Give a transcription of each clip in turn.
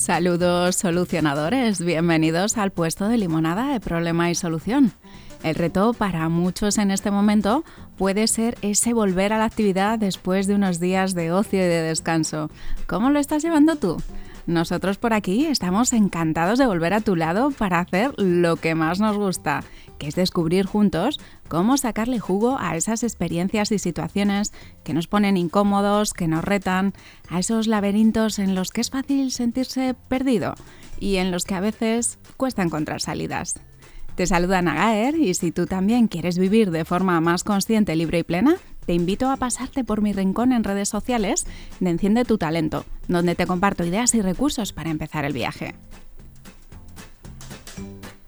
Saludos solucionadores, bienvenidos al puesto de limonada de problema y solución. El reto para muchos en este momento puede ser ese volver a la actividad después de unos días de ocio y de descanso. ¿Cómo lo estás llevando tú? Nosotros por aquí estamos encantados de volver a tu lado para hacer lo que más nos gusta, que es descubrir juntos cómo sacarle jugo a esas experiencias y situaciones que nos ponen incómodos, que nos retan, a esos laberintos en los que es fácil sentirse perdido y en los que a veces cuesta encontrar salidas. Te saluda Nagaer y si tú también quieres vivir de forma más consciente, libre y plena, te invito a pasarte por mi rincón en redes sociales de Enciende tu Talento, donde te comparto ideas y recursos para empezar el viaje.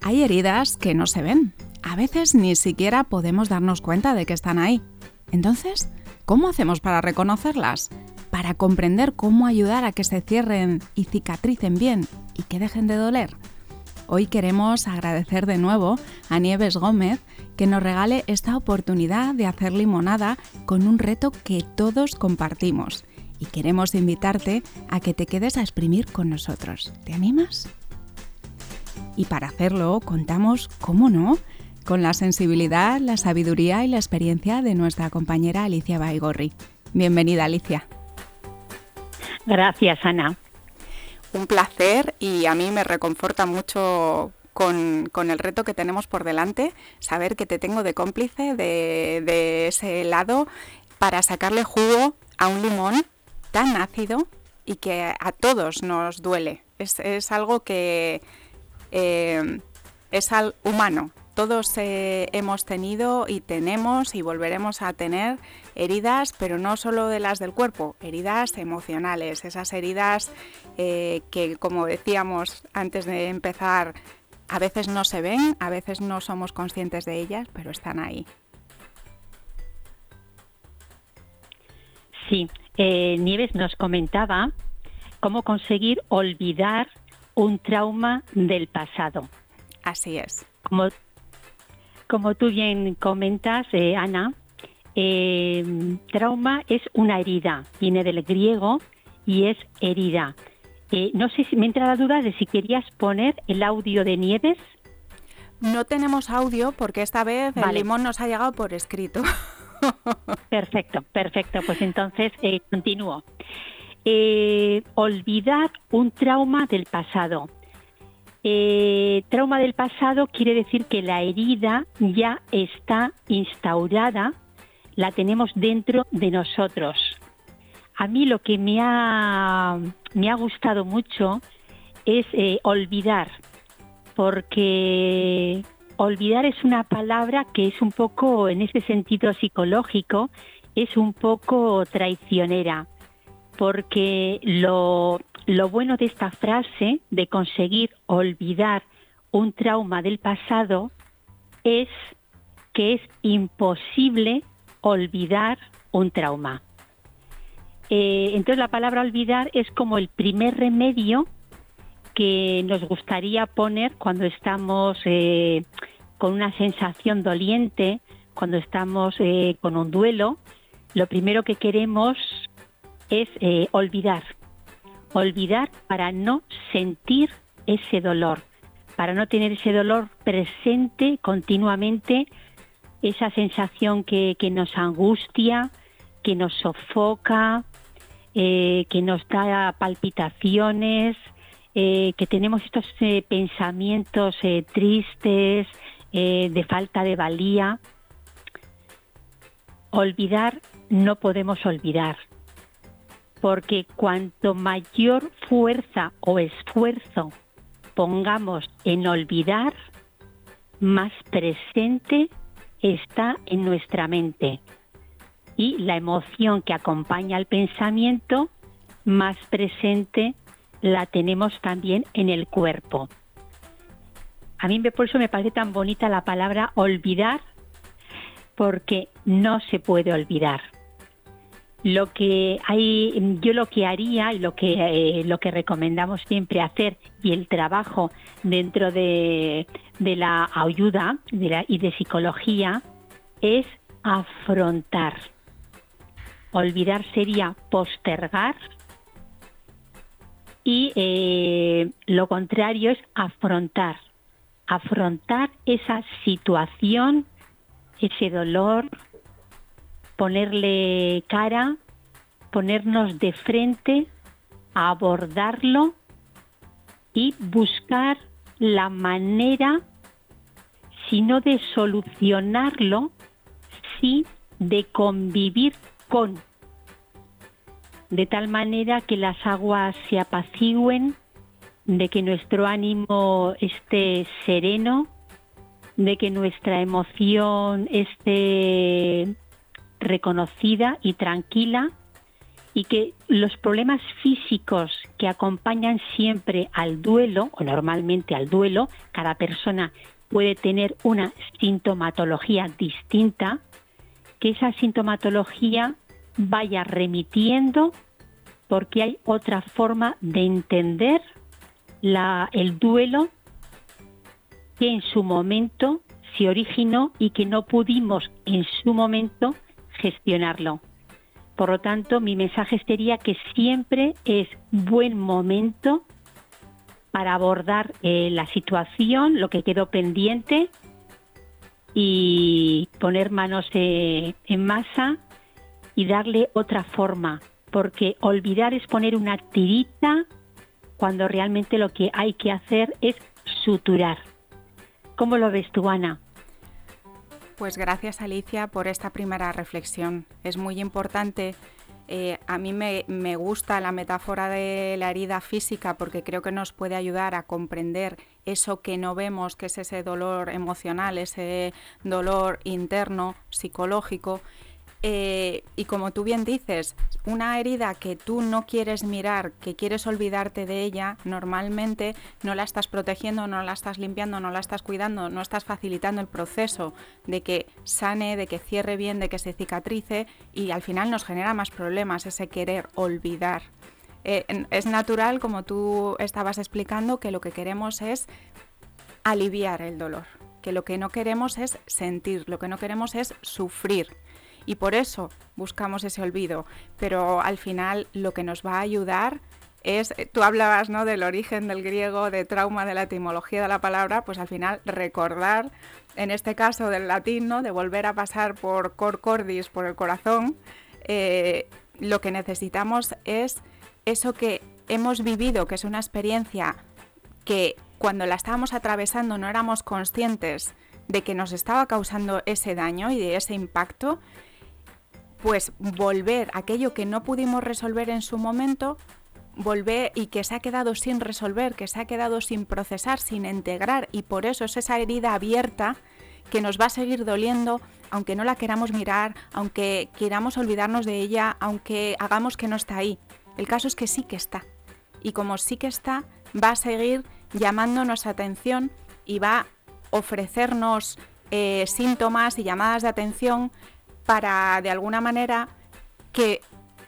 Hay heridas que no se ven. A veces ni siquiera podemos darnos cuenta de que están ahí. Entonces, ¿cómo hacemos para reconocerlas? Para comprender cómo ayudar a que se cierren y cicatricen bien y que dejen de doler. Hoy queremos agradecer de nuevo a Nieves Gómez que nos regale esta oportunidad de hacer limonada con un reto que todos compartimos y queremos invitarte a que te quedes a exprimir con nosotros. ¿Te animas? Y para hacerlo contamos, ¿cómo no?, con la sensibilidad, la sabiduría y la experiencia de nuestra compañera Alicia Baigorri. Bienvenida, Alicia. Gracias, Ana un placer y a mí me reconforta mucho con, el reto que tenemos por delante, saber que te tengo de cómplice de, ese lado para sacarle jugo a un limón tan ácido y que a todos nos duele. Es, algo que eh, es al humano, todos eh, hemos tenido y tenemos y volveremos a tener heridas, pero no solo de las del cuerpo, heridas emocionales, esas heridas eh, que, como decíamos antes de empezar, a veces no se ven, a veces no somos conscientes de ellas, pero están ahí. Sí, eh, Nieves nos comentaba cómo conseguir olvidar un trauma del pasado. Así es. Como como tú bien comentas, eh, Ana, eh, trauma es una herida, viene del griego y es herida. Eh, no sé si me entra la duda de si querías poner el audio de Nieves. No tenemos audio porque esta vez el limón nos ha llegado por escrito. Perfecto, perfecto. Pues entonces continúo. Olvidar un trauma del pasado. Eh, trauma del pasado quiere decir que la herida ya está instaurada, la tenemos dentro de nosotros. A mí lo que me ha, me ha gustado mucho es eh, olvidar, porque olvidar es una palabra que es un poco, en ese sentido psicológico, es un poco traicionera, porque lo, lo bueno de esta frase, de conseguir olvidar un trauma del pasado, es que es imposible olvidar un trauma. Eh, entonces la palabra olvidar es como el primer remedio que nos gustaría poner cuando estamos eh, con una sensación doliente, cuando estamos eh, con un duelo. Lo primero que queremos es olvidar, olvidar para no sentir ese dolor, para no tener ese dolor presente continuamente, esa sensación que, nos angustia, que nos sofoca, eh, que nos da palpitaciones, eh, que tenemos estos eh, pensamientos tristes, de falta de valía. Olvidar no podemos olvidar, porque cuanto mayor fuerza o esfuerzo pongamos en olvidar, más presente está en nuestra mente. Y la emoción que acompaña al pensamiento, más presente la tenemos también en el cuerpo. A mí por eso me parece tan bonita la palabra olvidar, porque no se puede olvidar lo que hay yo lo que haría y lo que eh, lo que recomendamos siempre hacer y el trabajo dentro de, la ayuda y de psicología es afrontar. Olvidar sería postergar Y eh, lo contrario es afrontar, afrontar esa situación, ese dolor, ponerle cara, ponernos de frente, abordarlo y buscar la manera, si no de solucionarlo, sí de convivir con, de tal manera que las aguas se apacigüen, de que nuestro ánimo esté sereno, de que nuestra emoción esté reconocida y tranquila y que los problemas físicos que acompañan siempre al duelo, o normalmente al duelo, cada persona puede tener una sintomatología distinta, que esa sintomatología vaya remitiendo porque hay otra forma de entender la, el duelo que en su momento se originó y que no pudimos en su momento gestionarlo. Por lo tanto, mi mensaje sería que siempre es buen momento para abordar eh, la situación, lo que quedó pendiente y poner manos eh, en masa y darle otra forma, porque olvidar es poner una tirita cuando realmente lo que hay que hacer es suturar. ¿Cómo lo ves tú, Ana? Pues gracias Alicia por esta primera reflexión. Es muy importante. Eh, a mí me, me gusta la metáfora de la herida física porque creo que nos puede ayudar a comprender eso que no vemos, que es ese dolor emocional, ese dolor interno, psicológico eh, y como tú bien dices, una herida que tú no quieres mirar, que quieres olvidarte de ella, normalmente no la estás protegiendo, no la estás limpiando, no la estás cuidando, no estás facilitando el proceso de que sane, de que cierre bien, de que se cicatrice y al final nos genera más problemas ese querer olvidar. Eh, es natural, como tú estabas explicando, que lo que queremos es aliviar el dolor, que lo que no queremos es sentir, lo que no queremos es sufrir y por eso buscamos ese olvido. Pero al final lo que nos va a ayudar es, tú hablabas ¿no? del origen del griego, de trauma, de la etimología de la palabra, pues al final recordar, en este caso del latín, ¿no? de volver a pasar por cor cordis, por el corazón, eh, lo que necesitamos es eso que hemos vivido, que es una experiencia que cuando la estábamos atravesando no éramos conscientes de que nos estaba causando ese daño y de ese impacto pues volver aquello que no pudimos resolver en su momento, volver y que se ha quedado sin resolver, que se ha quedado sin procesar, sin integrar y por eso es esa herida abierta que nos va a seguir doliendo aunque no la queramos mirar, aunque queramos olvidarnos de ella, aunque hagamos que no está ahí. El caso es que sí que está. Y como sí que está, va a seguir llamándonos atención y va a ofrecernos eh, síntomas y llamadas de atención para de alguna manera que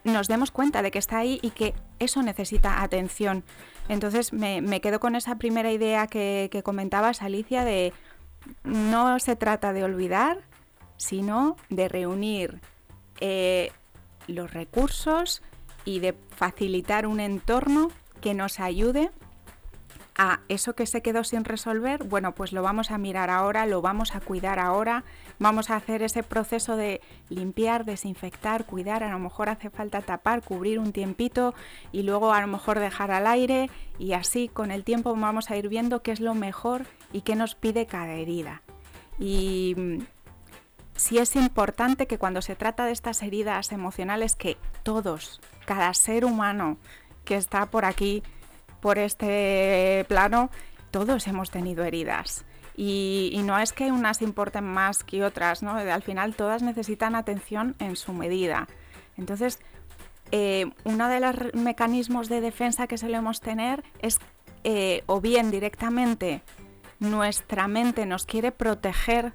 nos demos cuenta de que está ahí y que eso necesita atención. Entonces me, quedo con esa primera idea que, comentabas, Alicia, de no se trata de olvidar, sino de reunir eh, los recursos y de facilitar un entorno que nos ayude a eso que se quedó sin resolver, bueno, pues lo vamos a mirar ahora, lo vamos a cuidar ahora, vamos a hacer ese proceso de limpiar, desinfectar, cuidar, a lo mejor hace falta tapar, cubrir un tiempito y luego a lo mejor dejar al aire y así con el tiempo vamos a ir viendo qué es lo mejor y qué nos pide cada herida. Y mm, sí es importante que cuando se trata de estas heridas emocionales que todos, cada ser humano que está por aquí, por este plano, todos hemos tenido heridas. Y, no es que unas importen más que otras, ¿no? Al final todas necesitan atención en su medida. Entonces, eh, uno de los mecanismos de defensa que solemos tener es eh, o bien directamente nuestra mente nos quiere proteger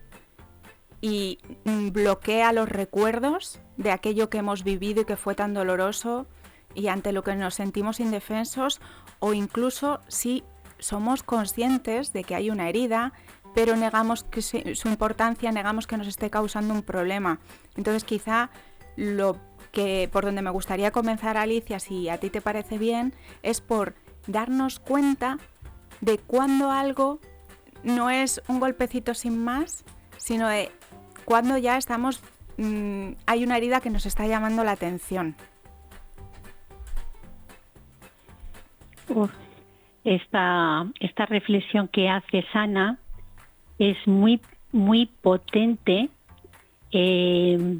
y bloquea los recuerdos de aquello que hemos vivido y que fue tan doloroso y ante lo que nos sentimos indefensos o incluso si somos conscientes de que hay una herida, pero negamos que su importancia, negamos que nos esté causando un problema. Entonces quizá lo que por donde me gustaría comenzar Alicia, si a ti te parece bien, es por darnos cuenta de cuando algo no es un golpecito sin más, sino de cuando ya estamos, mm, hay una herida que nos está llamando la atención. Esta, esta reflexión que hace Sana. Es muy, muy potente eh,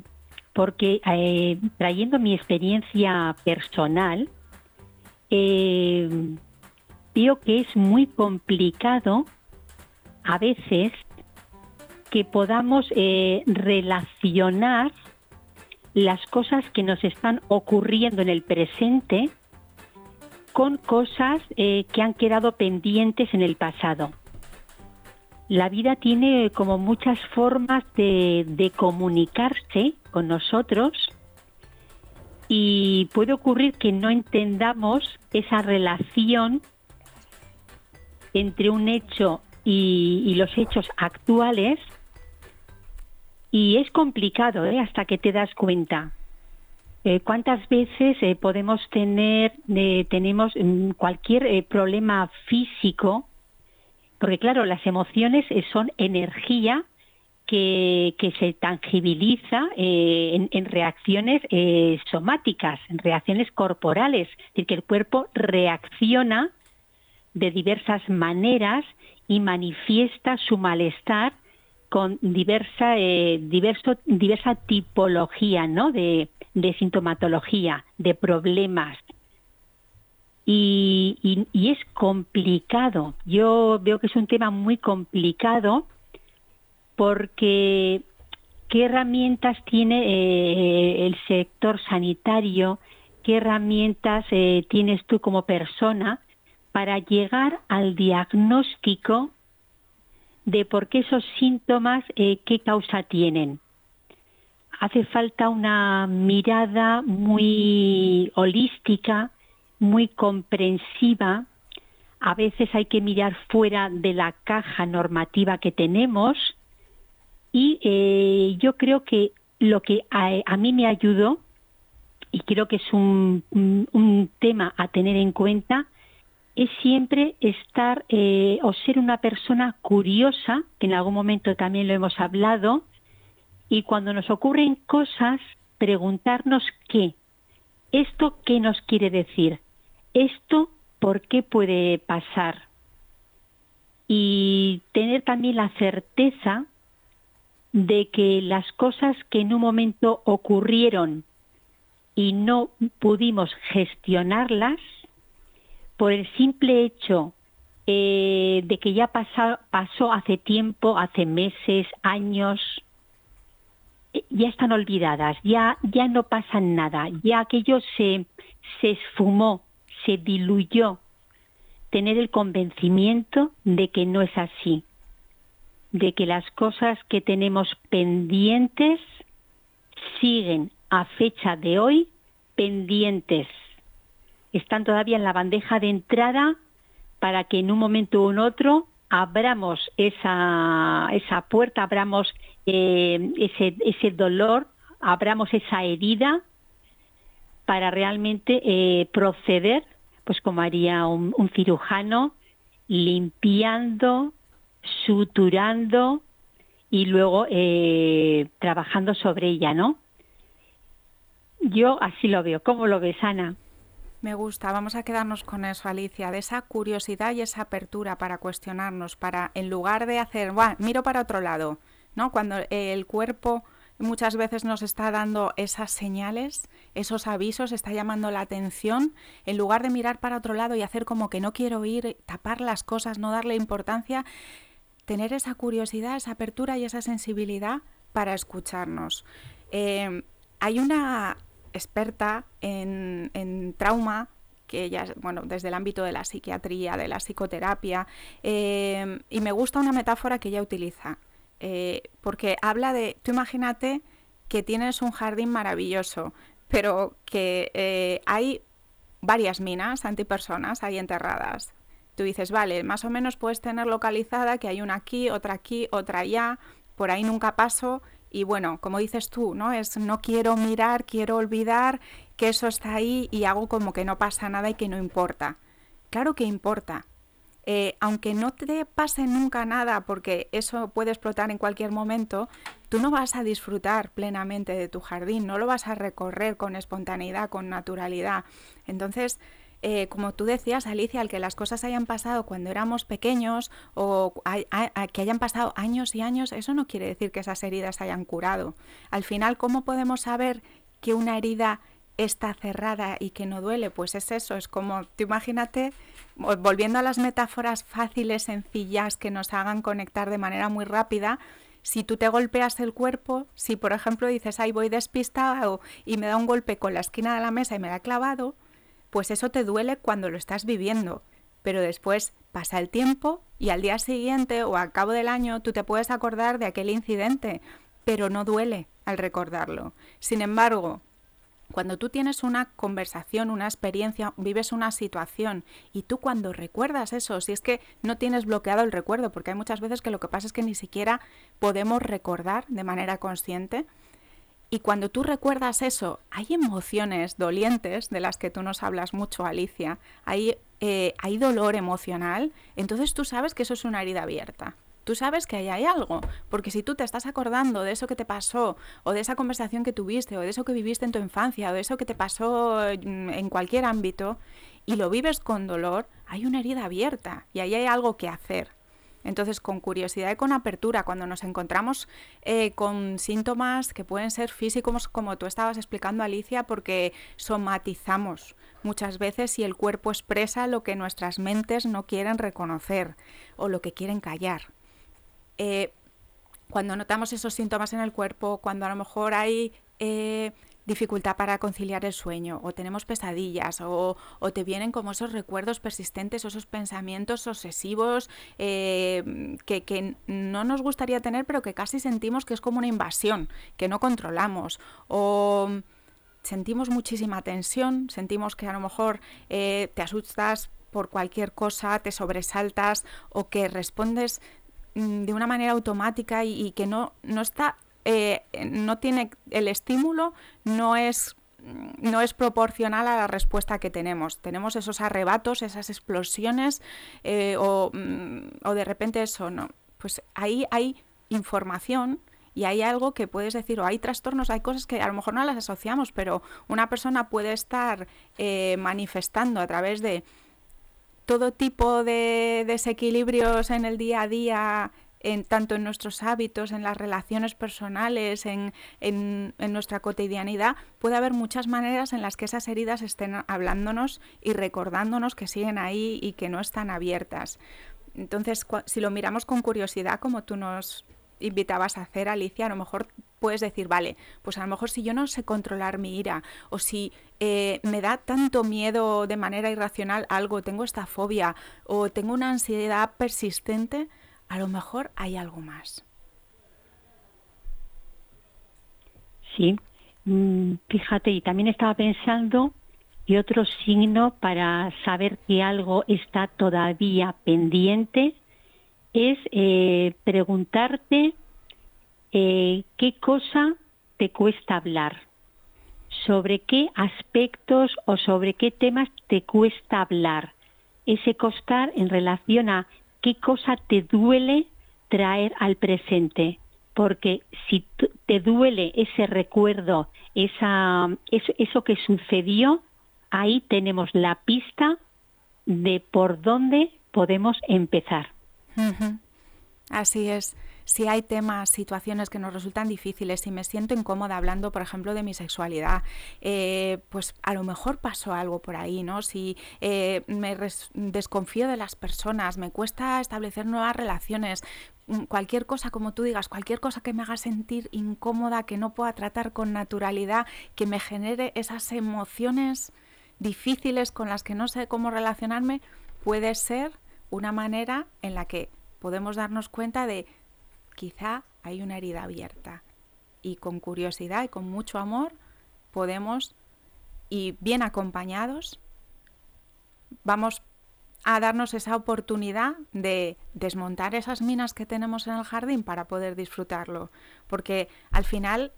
porque eh, trayendo mi experiencia personal, eh, veo que es muy complicado a veces que podamos relacionar las cosas que nos están ocurriendo en el presente con cosas eh, que han quedado pendientes en el pasado. La vida tiene como muchas formas de, comunicarse con nosotros y puede ocurrir que no entendamos esa relación entre un hecho y, los hechos actuales y es complicado ¿eh? hasta que te das cuenta. Eh, ¿Cuántas veces eh, podemos tener, eh, tenemos mm, cualquier problema físico? Porque claro, las emociones son energía que, se tangibiliza en, en, reacciones somáticas, en reacciones corporales. Es decir, que el cuerpo reacciona de diversas maneras y manifiesta su malestar con diversa, diverso, diversa tipología ¿no? de, de sintomatología, de problemas. Y, es complicado. Yo veo que es un tema muy complicado porque qué herramientas tiene eh, el sector sanitario, qué herramientas eh, tienes tú como persona para llegar al diagnóstico de por qué esos síntomas, eh, qué causa tienen hace falta una mirada muy holística, muy comprensiva. A veces hay que mirar fuera de la caja normativa que tenemos y eh, yo creo que lo que a, mí me ayudó, y creo que es un, tema a tener en cuenta, es siempre estar eh, o ser una persona curiosa, que en algún momento también lo hemos hablado, y cuando nos ocurren cosas, preguntarnos qué. ¿Esto qué nos quiere decir? ¿Esto por qué puede pasar? Y tener también la certeza de que las cosas que en un momento ocurrieron y no pudimos gestionarlas, por el simple hecho eh, de que ya pasó hace tiempo, hace meses, años, ya están olvidadas, ya, ya no pasa nada, ya aquello se, se esfumó, se diluyó. Tener el convencimiento de que no es así, de que las cosas que tenemos pendientes siguen a fecha de hoy pendientes. Están todavía en la bandeja de entrada para que en un momento u otro abramos esa, esa puerta, abramos eh, ese, ese dolor, abramos esa herida para realmente eh, proceder, pues como haría un, cirujano, limpiando, suturando y luego eh, trabajando sobre ella, ¿no? Yo así lo veo. ¿Cómo lo ves, Ana? Me gusta, vamos a quedarnos con eso, Alicia, de esa curiosidad y esa apertura para cuestionarnos, para en lugar de hacer, miro para otro lado, ¿no? Cuando el cuerpo muchas veces nos está dando esas señales, esos avisos, está llamando la atención, en lugar de mirar para otro lado y hacer como que no quiero ir, tapar las cosas, no darle importancia, tener esa curiosidad, esa apertura y esa sensibilidad para escucharnos. Eh, hay una experta en, trauma, que ella, bueno, desde el ámbito de la psiquiatría, de la psicoterapia, eh, y me gusta una metáfora que ella utiliza, eh, porque habla de, tú imagínate que tienes un jardín maravilloso, pero que eh, hay varias minas antipersonas ahí enterradas. Tú dices, vale, más o menos puedes tener localizada que hay una aquí, otra aquí, otra allá, por ahí nunca paso y bueno, como dices tú, ¿no? Es no quiero mirar, quiero olvidar que eso está ahí y hago como que no pasa nada y que no importa. claro que importa. Eh, aunque no te pase nunca nada, porque eso puede explotar en cualquier momento, tú no vas a disfrutar plenamente de tu jardín, no lo vas a recorrer con espontaneidad, con naturalidad. Entonces, eh, como tú decías, Alicia, al que las cosas hayan pasado cuando éramos pequeños o que hayan pasado años y años, eso no quiere decir que esas heridas hayan curado. Al final, ¿cómo podemos saber que una herida está cerrada y que no duele? Pues es eso, es como, tú imagínate, volviendo a las metáforas fáciles, sencillas, que nos hagan conectar de manera muy rápida, si tú te golpeas el cuerpo, si por ejemplo dices, ay, voy despistado y me da un golpe con la esquina de la mesa y me da clavado, pues eso te duele cuando lo estás viviendo. Pero después pasa el tiempo y al día siguiente o al cabo del año tú te puedes acordar de aquel incidente, pero no duele al recordarlo. Sin embargo, cuando tú tienes una conversación, una experiencia, vives una situación y tú cuando recuerdas eso, si es que no tienes bloqueado el recuerdo, porque hay muchas veces que lo que pasa es que ni siquiera podemos recordar de manera consciente, y cuando tú recuerdas eso, hay emociones dolientes de las que tú nos hablas mucho, Alicia, hay, eh, hay dolor emocional, entonces tú sabes que eso es una herida abierta. Tú sabes que ahí hay algo, porque si tú te estás acordando de eso que te pasó, o de esa conversación que tuviste, o de eso que viviste en tu infancia, o de eso que te pasó mm, en cualquier ámbito, y lo vives con dolor, hay una herida abierta y ahí hay algo que hacer. Entonces, con curiosidad y con apertura, cuando nos encontramos eh, con síntomas que pueden ser físicos, como tú estabas explicando, Alicia, porque somatizamos muchas veces y el cuerpo expresa lo que nuestras mentes no quieren reconocer o lo que quieren callar. Eh, cuando notamos esos síntomas en el cuerpo, cuando a lo mejor hay eh, dificultad para conciliar el sueño, o tenemos pesadillas, o, te vienen como esos recuerdos persistentes, esos pensamientos obsesivos eh, que, no nos gustaría tener, pero que casi sentimos que es como una invasión, que no controlamos, o sentimos muchísima tensión, sentimos que a lo mejor te asustas por cualquier cosa, te sobresaltas o que respondes de una manera automática y, que no, no está eh, no tiene el estímulo, no es no es proporcional a la respuesta que tenemos. Tenemos esos arrebatos, esas explosiones eh, o, mm, o, de repente eso, ¿no? Pues ahí hay información y hay algo que puedes decir, o hay trastornos, hay cosas que a lo mejor no las asociamos, pero una persona puede estar eh, manifestando a través de todo tipo de desequilibrios en el día a día en, tanto en nuestros hábitos, en las relaciones personales, en, en, nuestra cotidianidad, puede haber muchas maneras en las que esas heridas estén hablándonos y recordándonos que siguen ahí y que no están abiertas. Entonces, si lo miramos con curiosidad, como tú nos invitabas a hacer, Alicia, a lo mejor puedes decir, vale, pues a lo mejor si yo no sé controlar mi ira o si eh, me da tanto miedo de manera irracional algo, tengo esta fobia o tengo una ansiedad persistente, a lo mejor hay algo más. Sí, mm, fíjate, y también estaba pensando y otro signo para saber que algo está todavía pendiente es eh, preguntarte eh, qué cosa te cuesta hablar, sobre qué aspectos o sobre qué temas te cuesta hablar. Ese costar en relación a qué cosa te duele traer al presente. Porque si te duele ese recuerdo, esa, eso, que sucedió, ahí tenemos la pista de por dónde podemos empezar. Así es si hay temas, situaciones que nos resultan difíciles, si me siento incómoda hablando, por ejemplo, de mi sexualidad, eh, pues a lo mejor pasó algo por ahí, ¿no? Si eh, me desconfío de las personas, me cuesta establecer nuevas relaciones, mm, cualquier cosa, como tú digas, cualquier cosa que me haga sentir incómoda, que no pueda tratar con naturalidad, que me genere esas emociones difíciles con las que no sé cómo relacionarme, puede ser una manera en la que podemos darnos cuenta de quizá hay una herida abierta y con curiosidad y con mucho amor podemos y bien acompañados vamos a darnos esa oportunidad de desmontar esas minas que tenemos en el jardín para poder disfrutarlo. Porque al final,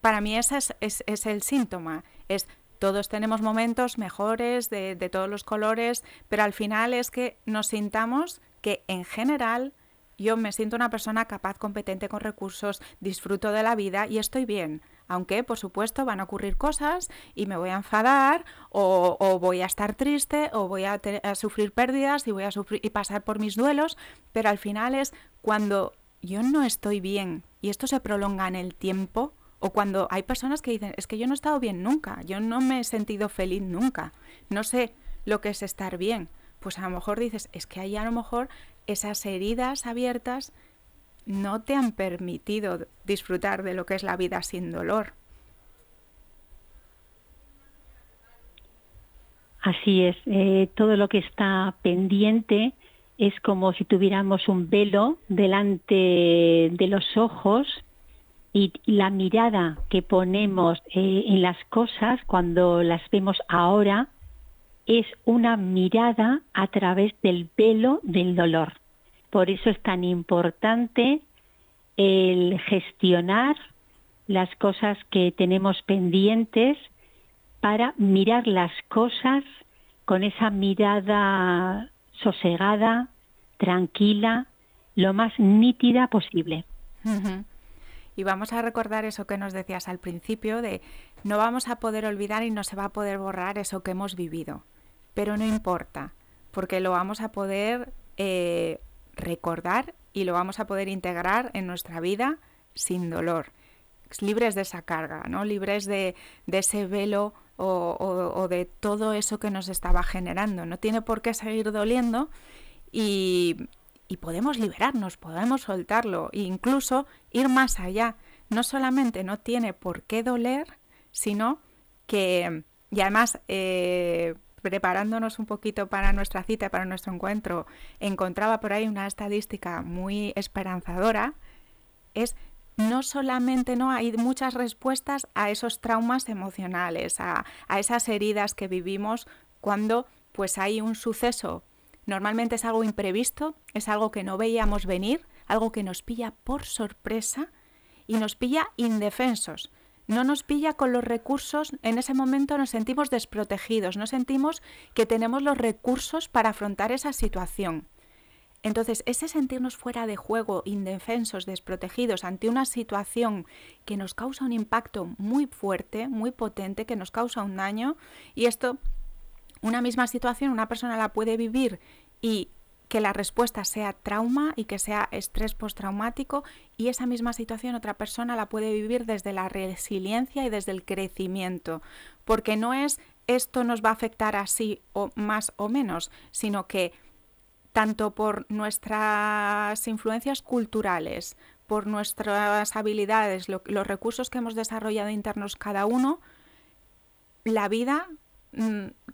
para mí ese es, es, el síntoma. Es todos tenemos momentos mejores de, de todos los colores, pero al final es que nos sintamos que en general yo me siento una persona capaz, competente con recursos, disfruto de la vida y estoy bien. Aunque, por supuesto, van a ocurrir cosas y me voy a enfadar o, voy a estar triste o voy a, sufrir pérdidas y voy a sufrir y pasar por mis duelos, pero al final es cuando yo no estoy bien y esto se prolonga en el tiempo o cuando hay personas que dicen, es que yo no he estado bien nunca, yo no me he sentido feliz nunca, no sé lo que es estar bien. Pues a lo mejor dices, es que ahí a lo mejor esas heridas abiertas no te han permitido disfrutar de lo que es la vida sin dolor. Así es, eh, todo lo que está pendiente es como si tuviéramos un velo delante de los ojos y la mirada que ponemos eh, en las cosas cuando las vemos ahora es una mirada a través del velo del dolor. Por eso es tan importante el gestionar las cosas que tenemos pendientes para mirar las cosas con esa mirada sosegada, tranquila, lo más nítida posible. Y vamos a recordar eso que nos decías al principio de no vamos a poder olvidar y no se va a poder borrar eso que hemos vivido. Pero no importa, porque lo vamos a poder eh, recordar y lo vamos a poder integrar en nuestra vida sin dolor, libres de esa carga, ¿no? libres de, ese velo o, de todo eso que nos estaba generando. No tiene por qué seguir doliendo y, y podemos liberarnos, podemos soltarlo e incluso ir más allá. No solamente no tiene por qué doler, sino que, y además eh, preparándonos un poquito para nuestra cita, para nuestro encuentro, encontraba por ahí una estadística muy esperanzadora, es no solamente no hay muchas respuestas a esos traumas emocionales, a, a esas heridas que vivimos cuando pues hay un suceso. Normalmente es algo imprevisto, es algo que no veíamos venir, algo que nos pilla por sorpresa y nos pilla indefensos no nos pilla con los recursos, en ese momento nos sentimos desprotegidos, no sentimos que tenemos los recursos para afrontar esa situación. Entonces, ese sentirnos fuera de juego, indefensos, desprotegidos ante una situación que nos causa un impacto muy fuerte, muy potente, que nos causa un daño, y esto, una misma situación, una persona la puede vivir y que la respuesta sea trauma y que sea estrés postraumático y esa misma situación otra persona la puede vivir desde la resiliencia y desde el crecimiento, porque no es esto nos va a afectar así o más o menos, sino que tanto por nuestras influencias culturales, por nuestras habilidades, los recursos que hemos desarrollado internos cada uno, la vida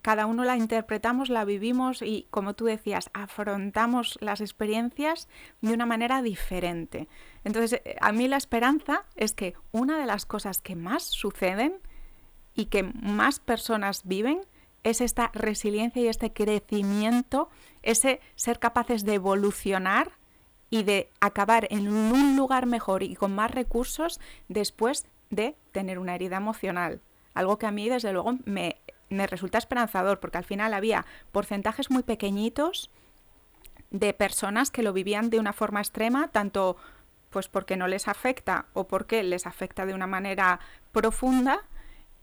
cada uno la interpretamos, la vivimos y, como tú decías, afrontamos las experiencias de una manera diferente. Entonces, eh, a mí la esperanza es que una de las cosas que más suceden y que más personas viven es esta resiliencia y este crecimiento, ese ser capaces de evolucionar y de acabar en un lugar mejor y con más recursos después de tener una herida emocional. Algo que a mí, desde luego, me me resulta esperanzador porque al final había porcentajes muy pequeñitos de personas que lo vivían de una forma extrema, tanto pues porque no les afecta o porque les afecta de una manera profunda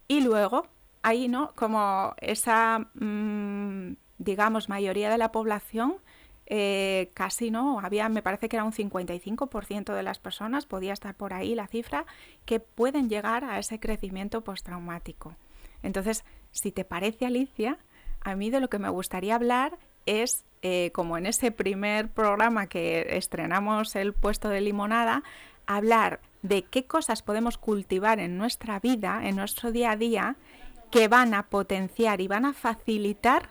y luego ahí no como esa mm, digamos mayoría de la población eh, casi no había me parece que era un 55% de las personas podía estar por ahí la cifra que pueden llegar a ese crecimiento postraumático. Entonces si te parece, Alicia, a mí de lo que me gustaría hablar es, eh, como en ese primer programa que estrenamos el puesto de limonada, hablar de qué cosas podemos cultivar en nuestra vida, en nuestro día a día, que van a potenciar y van a facilitar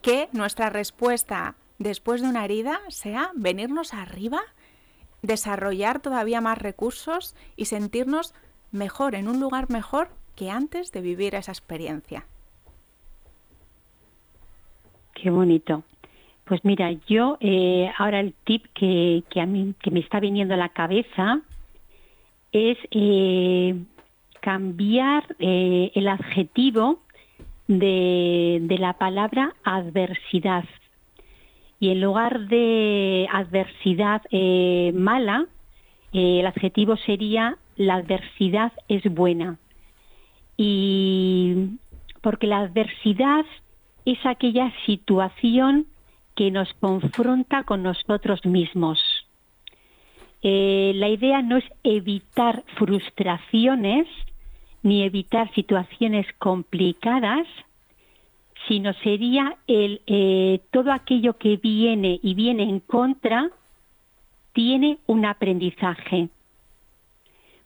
que nuestra respuesta después de una herida sea venirnos arriba, desarrollar todavía más recursos y sentirnos mejor, en un lugar mejor que antes de vivir esa experiencia. Qué bonito. Pues mira, yo eh, ahora el tip que, a mí que me está viniendo a la cabeza es eh, cambiar eh, el adjetivo de, la palabra adversidad. Y en lugar de adversidad mala, el adjetivo sería la adversidad es buena. Y porque la adversidad es aquella situación que nos confronta con nosotros mismos. Eh, la idea no es evitar frustraciones ni evitar situaciones complicadas, sino sería el, eh, todo aquello que viene y viene en contra tiene un aprendizaje.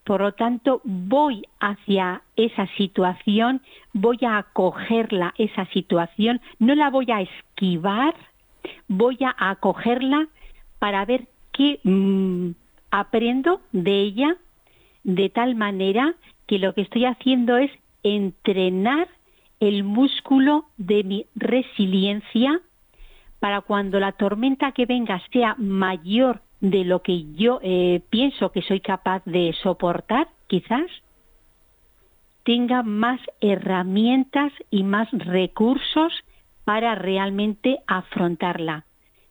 Por lo tanto, voy hacia esa situación, voy a acogerla, esa situación, no la voy a esquivar, voy a acogerla para ver qué mm, aprendo de ella, de tal manera que lo que estoy haciendo es entrenar el músculo de mi resiliencia para cuando la tormenta que venga sea mayor de lo que yo eh, pienso que soy capaz de soportar, quizás, tenga más herramientas y más recursos para realmente afrontarla.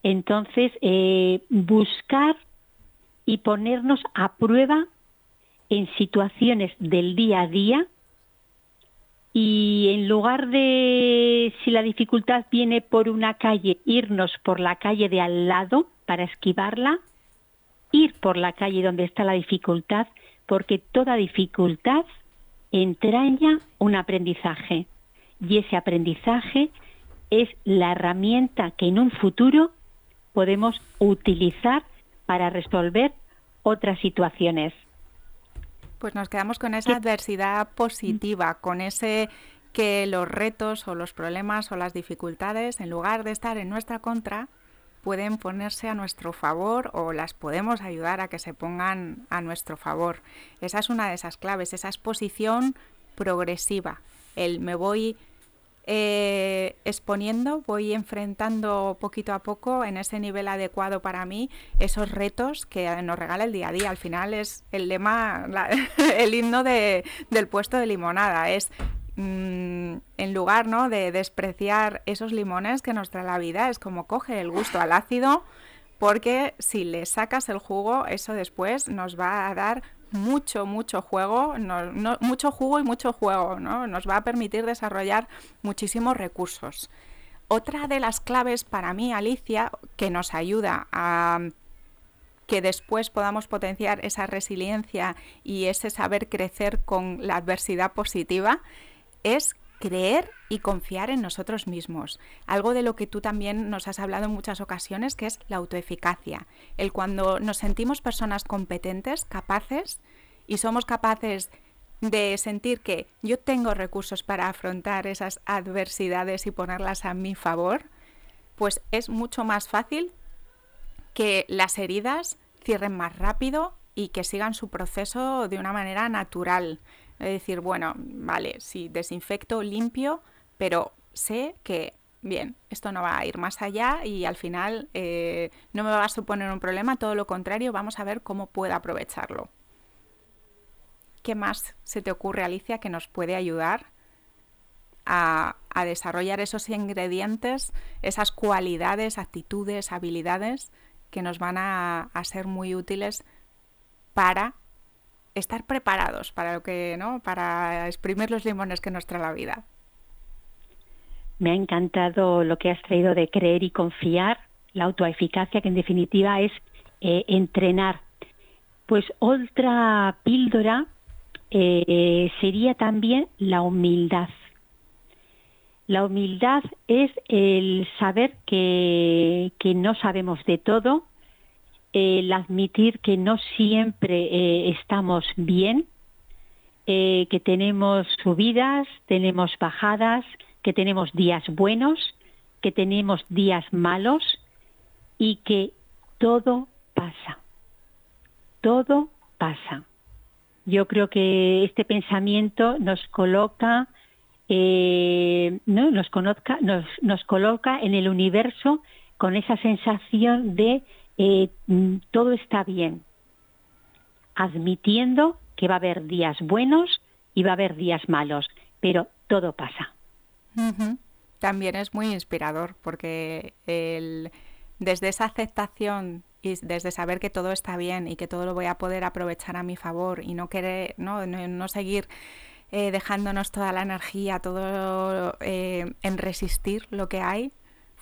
Entonces, eh, buscar y ponernos a prueba en situaciones del día a día y en lugar de, si la dificultad viene por una calle, irnos por la calle de al lado para esquivarla, ir por la calle donde está la dificultad, porque toda dificultad entraña un aprendizaje. Y ese aprendizaje es la herramienta que en un futuro podemos utilizar para resolver otras situaciones. Pues nos quedamos con esa adversidad positiva, con ese que los retos o los problemas o las dificultades, en lugar de estar en nuestra contra, pueden ponerse a nuestro favor o las podemos ayudar a que se pongan a nuestro favor. Esa es una de esas claves, esa exposición progresiva. El me voy eh, exponiendo, voy enfrentando poquito a poco en ese nivel adecuado para mí esos retos que nos regala el día a día. Al final es el lema, el himno del puesto de limonada, es Mm, en lugar ¿no? de despreciar esos limones que nos trae la vida, es como coge el gusto al ácido, porque si le sacas el jugo, eso después nos va a dar mucho, mucho juego, mucho jugo y mucho juego, ¿no? Nos va a permitir desarrollar muchísimos recursos. Otra de las claves para mí, Alicia, que nos ayuda a que después podamos potenciar esa resiliencia y ese saber crecer con la adversidad positiva, es creer y confiar en nosotros mismos. Algo de lo que tú también nos has hablado en muchas ocasiones, que es la autoeficacia. El cuando nos sentimos personas competentes, capaces, y somos capaces de sentir que yo tengo recursos para afrontar esas adversidades y ponerlas a mi favor, pues es mucho más fácil que las heridas cierren más rápido y que sigan su proceso de una manera natural. Es decir, bueno, vale, sí, desinfecto, limpio, pero sé que, bien, esto no va a ir más allá y al final eh, no me va a suponer un problema, todo lo contrario, vamos a ver cómo puedo aprovecharlo. ¿Qué más se te ocurre, Alicia, que nos puede ayudar a, desarrollar esos ingredientes, esas cualidades, actitudes, habilidades que nos van a ser muy útiles para estar preparados para lo que, ¿no? Para exprimir los limones que nos trae la vida. Me ha encantado lo que has traído de creer y confiar, la autoeficacia, que en definitiva es eh, entrenar. Pues otra píldora eh, sería también la humildad. La humildad es el saber que, que no sabemos de todo, el admitir que no siempre eh, estamos bien, eh, que tenemos subidas, tenemos bajadas, que tenemos días buenos, que tenemos días malos y que todo pasa. Todo pasa. Yo creo que este pensamiento nos coloca, eh, ¿no? nos, conozca, nos, nos coloca en el universo con esa sensación de eh, mm, todo está bien, admitiendo que va a haber días buenos, y va a haber días malos, pero todo pasa. También es muy inspirador porque el, desde esa aceptación y desde saber que todo está bien y que todo lo voy a poder aprovechar a mi favor y no querer, no, no, seguir eh, dejándonos toda la energía, todo eh, en resistir lo que hay,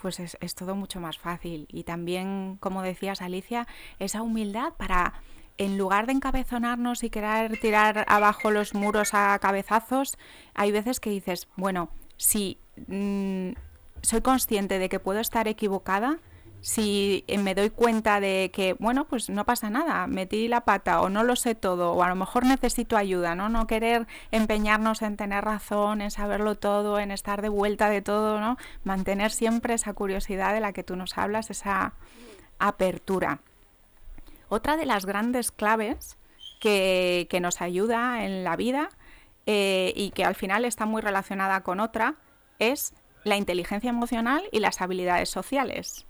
pues es, es, todo mucho más fácil. Y también, como decías Alicia, esa humildad para, en lugar de encabezonarnos y querer tirar abajo los muros a cabezazos, hay veces que dices, bueno, si mm, soy consciente de que puedo estar equivocada, si me doy cuenta de que, bueno, pues no pasa nada, metí la pata o no lo sé todo o a lo mejor necesito ayuda, ¿no? No querer empeñarnos en tener razón, en saberlo todo, en estar de vuelta de todo, ¿no? Mantener siempre esa curiosidad de la que tú nos hablas, esa apertura. Otra de las grandes claves que, nos ayuda en la vida eh, y que al final está muy relacionada con otra es la inteligencia emocional y las habilidades sociales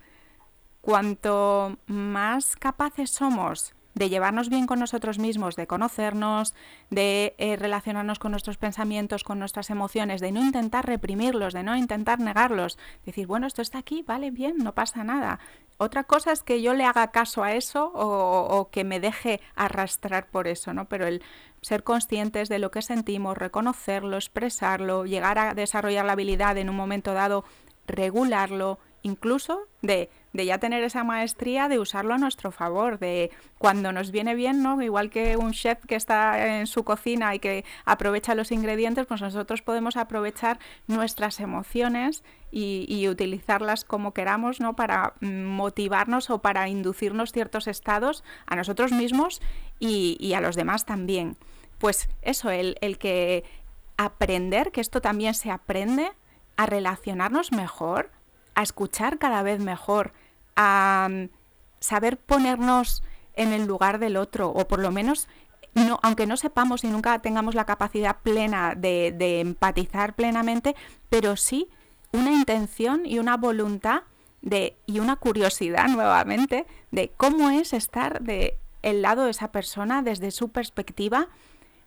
cuanto más capaces somos de llevarnos bien con nosotros mismos, de conocernos, de eh, relacionarnos con nuestros pensamientos, con nuestras emociones, de no intentar reprimirlos, de no intentar negarlos, decir, bueno, esto está aquí, vale, bien, no pasa nada. Otra cosa es que yo le haga caso a eso o, que me deje arrastrar por eso, ¿no? Pero el ser conscientes de lo que sentimos, reconocerlo, expresarlo, llegar a desarrollar la habilidad en un momento dado, regularlo, incluso de de ya tener esa maestría de usarlo a nuestro favor, de cuando nos viene bien, ¿no? Igual que un chef que está en su cocina y que aprovecha los ingredientes, pues nosotros podemos aprovechar nuestras emociones y, utilizarlas como queramos, ¿no? Para motivarnos o para inducirnos ciertos estados a nosotros mismos y, a los demás también. Pues eso, el, el que aprender, que esto también se aprende, a relacionarnos mejor, a escuchar cada vez mejor, a mm, saber ponernos en el lugar del otro, o por lo menos, no, aunque no sepamos y nunca tengamos la capacidad plena de, empatizar plenamente, pero sí una intención y una voluntad de, y una curiosidad nuevamente de cómo es estar de el lado de esa persona desde su perspectiva,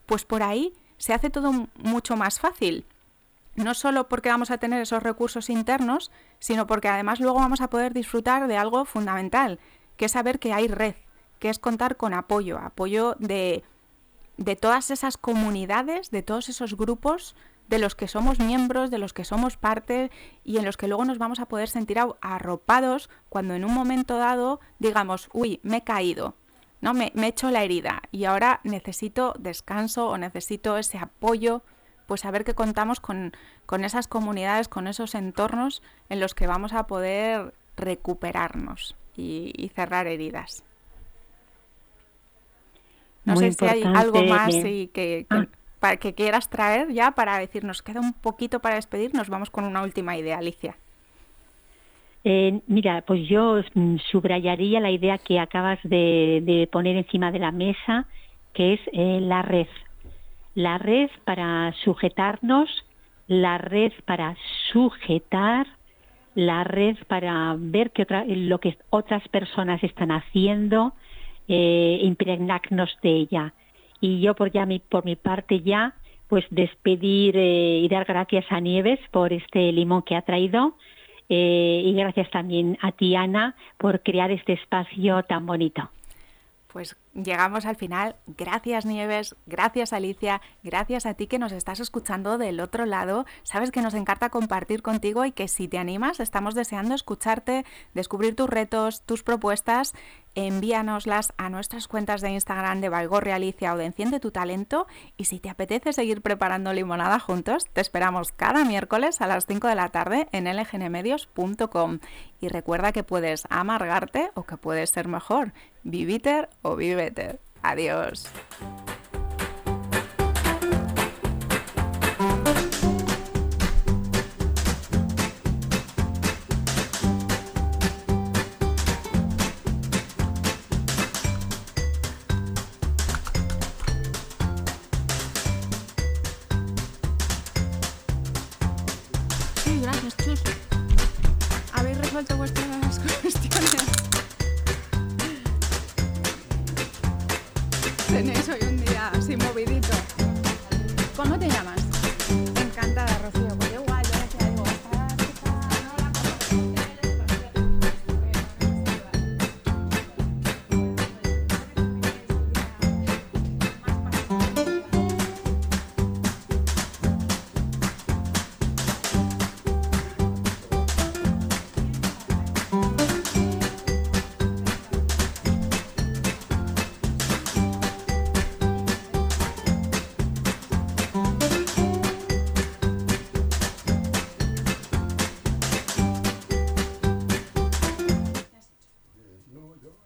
pues por ahí se hace todo mucho más fácil no solo porque vamos a tener esos recursos internos, sino porque además luego vamos a poder disfrutar de algo fundamental, que es saber que hay red, que es contar con apoyo, apoyo de, de todas esas comunidades, de todos esos grupos de los que somos miembros, de los que somos parte y en los que luego nos vamos a poder sentir arropados cuando en un momento dado digamos, uy, me he caído, ¿no? Me, he hecho la herida y ahora necesito descanso o necesito ese apoyo pues saber que contamos con, esas comunidades, con esos entornos en los que vamos a poder recuperarnos y, cerrar heridas. No sé si hay algo más y que, ah. para, que quieras traer ya para decirnos, queda un poquito para despedirnos, vamos con una última idea, Alicia. Eh, mira, pues yo mm, subrayaría la idea que acabas de, poner encima de la mesa, que es eh, la red la red para sujetarnos, la red para sujetar, la red para ver que lo que otras personas están haciendo, eh, impregnarnos de ella. Y yo por ya mi, por mi parte ya, pues despedir eh, y dar gracias a Nieves por este limón que ha traído. Eh, y gracias también a ti, Ana, por crear este espacio tan bonito. Pues llegamos al final. Gracias Nieves, gracias Alicia, gracias a ti que nos estás escuchando del otro lado. Sabes que nos encanta compartir contigo y que si te animas estamos deseando escucharte, descubrir tus retos, tus propuestas. Envíanoslas a nuestras cuentas de Instagram de Valgorre Alicia o de Enciende tu Talento. Y si te apetece seguir preparando limonada juntos, te esperamos cada miércoles a las 5 de la tarde en lgnmedios.com y recuerda que puedes amargarte o que puedes ser mejor, viviter o Adiós.